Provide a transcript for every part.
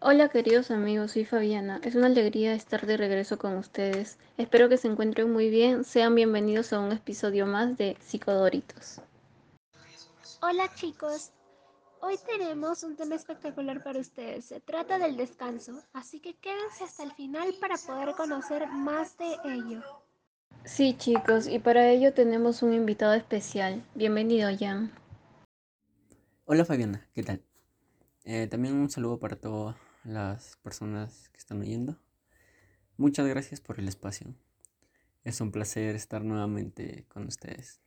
Hola queridos amigos, soy Fabiana. Es una alegría estar de regreso con ustedes. Espero que se encuentren muy bien. Sean bienvenidos a un episodio más de Psicodoritos. Hola chicos, hoy tenemos un tema espectacular para ustedes. Se trata del descanso, así que quédense hasta el final para poder conocer más de ello. Sí chicos, y para ello tenemos un invitado especial. Bienvenido Jan. Hola Fabiana, ¿qué tal? Eh, también un saludo para todas las personas que están oyendo. Muchas gracias por el espacio. Es un placer estar nuevamente con ustedes.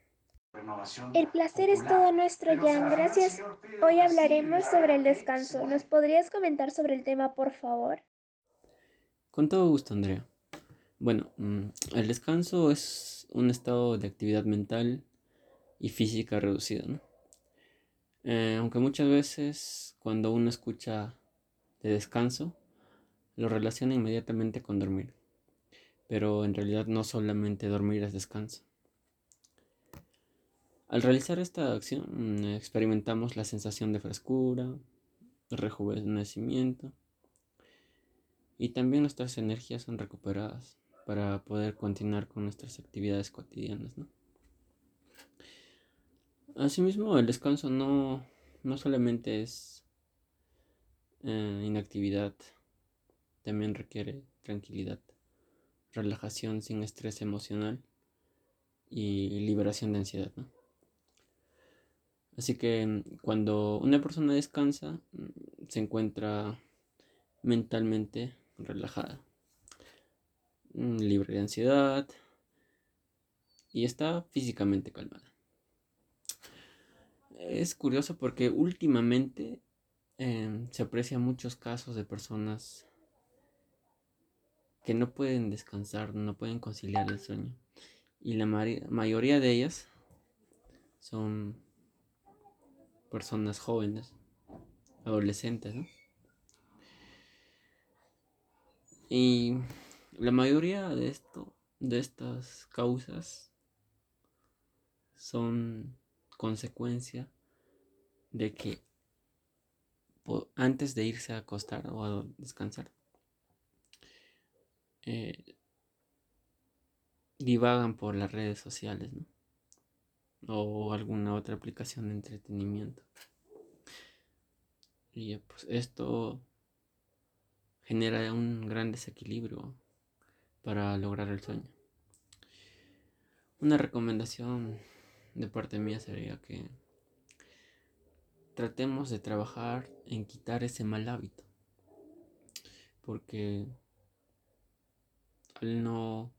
El placer es todo nuestro, Jan. Gracias. Hoy hablaremos sobre el descanso. ¿Nos podrías comentar sobre el tema, por favor? Con todo gusto, Andrea. Bueno, mm, el descanso es un estado de actividad mental y física reducido, ¿no? Eh, aunque muchas veces cuando uno escucha de descanso, lo relaciona inmediatamente con dormir. Pero en realidad no solamente dormir es descanso. Al realizar esta acción mm, experimentamos la sensación de frescura, rejuvenecimiento y también nuestras energías son recuperadas para poder continuar con nuestras actividades cotidianas. Asimismo, el descanso no, no solamente es eh, inactividad, también requiere tranquilidad, relajación sin estrés emocional y liberación de ansiedad. Así que cuando una persona descansa, mm, se encuentra mentalmente relajada, libre de ansiedad y está físicamente calmada. Es curioso porque últimamente em, se aprecian muchos casos de personas que no pueden descansar, no pueden conciliar el sueño. Y la mayoría de ellas son personas jóvenes, adolescentes, ¿no? Y la mayoría de esto, de estas causas, son consecuencia de que antes de irse a acostar o a descansar, eh, divagan por las redes sociales, ¿no? o alguna otra aplicación de entretenimiento. Y pues esto genera un gran desequilibrio para lograr el sueño. Una recomendación de parte mía sería que tratemos de trabajar en quitar ese mal hábito. Porque al no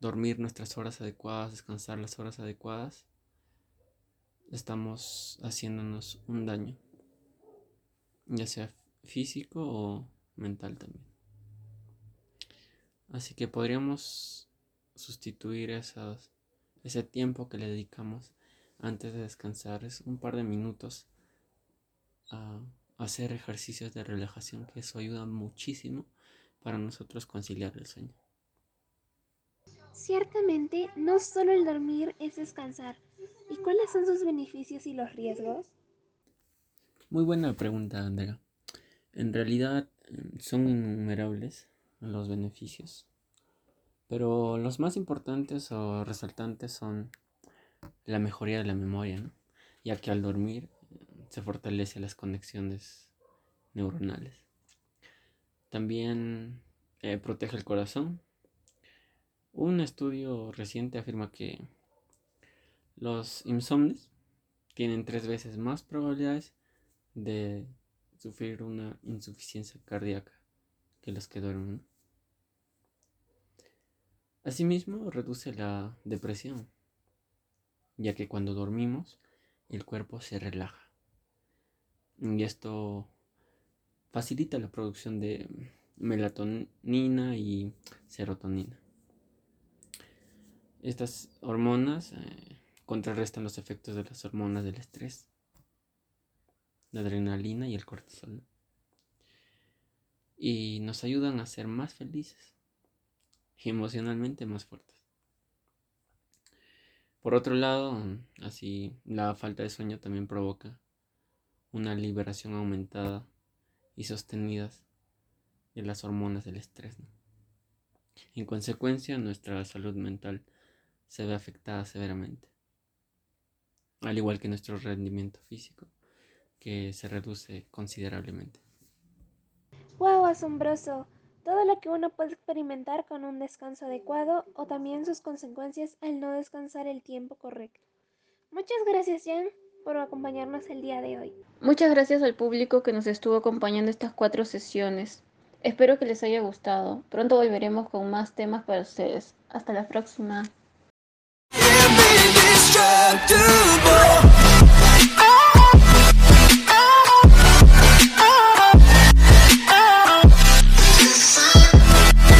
dormir nuestras horas adecuadas, descansar las horas adecuadas, estamos haciéndonos un daño, ya sea físico o mental también. Así que podríamos sustituir ese tiempo que le dedicamos antes de descansar, es un par de minutos a hacer ejercicios de relajación, que eso ayuda muchísimo para nosotros conciliar el sueño. Ciertamente, no solo el dormir es descansar, ¿Y cuáles son sus beneficios y los riesgos? Muy buena pregunta, Andrea. En realidad em, son innumerables los beneficios, pero los más importantes o resaltantes son la mejoría de la memoria, ya que al dormir em, se fortalece las conexiones neuronales. También eh, protege el corazón. Un estudio reciente afirma que los insomnes tienen tres veces más probabilidades de sufrir una insuficiencia cardíaca que los que duermen. Asimismo, reduce la depresión, ya que cuando dormimos el cuerpo se relaja. Y esto facilita la producción de melatonina y serotonina. Estas hormonas eh, contrarrestan los efectos de las hormonas del estrés, la adrenalina y el cortisol. Y nos ayudan a ser más felices y emocionalmente más fuertes. Por otro lado, así la falta de sueño también provoca una liberación aumentada y sostenida de las hormonas del estrés. En consecuencia, nuestra salud mental se ve afectada severamente, al igual que nuestro rendimiento físico, que se reduce considerablemente. ¡Wow! Asombroso. Todo lo que uno puede experimentar con un descanso adecuado o también sus consecuencias al no descansar el tiempo correcto. Muchas gracias, Jan, por acompañarnos el día de hoy. Muchas gracias al público que nos estuvo acompañando estas cuatro sesiones. Espero que les haya gustado. Pronto volveremos con más temas para ustedes. Hasta la próxima.